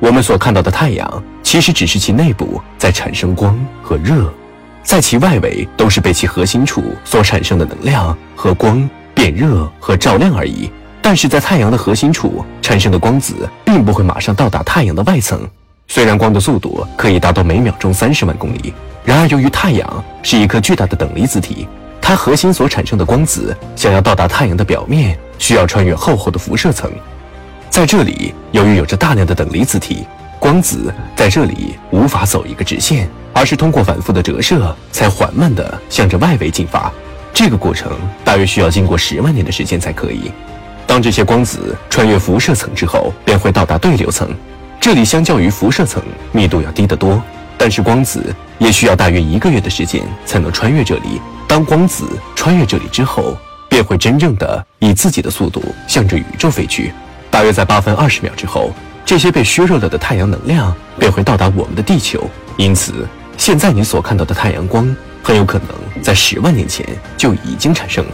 我们所看到的太阳，其实只是其内部在产生光和热，在其外围都是被其核心处所产生的能量和光变热和照亮而已。但是在太阳的核心处产生的光子，并不会马上到达太阳的外层。虽然光的速度可以达到每秒钟三十万公里，然而由于太阳是一颗巨大的等离子体，它核心所产生的光子想要到达太阳的表面，需要穿越厚厚的辐射层。在这里，由于有着大量的等离子体，光子在这里无法走一个直线，而是通过反复的折射，才缓慢地向着外围进发。这个过程大约需要经过十万年的时间才可以。当这些光子穿越辐射层之后，便会到达对流层。这里相较于辐射层密度要低得多，但是光子也需要大约一个月的时间才能穿越这里。当光子穿越这里之后，便会真正的以自己的速度向着宇宙飞去。大约在八分二十秒之后，这些被削弱了的太阳能量便会到达我们的地球。因此，现在你所看到的太阳光，很有可能在十万年前就已经产生了。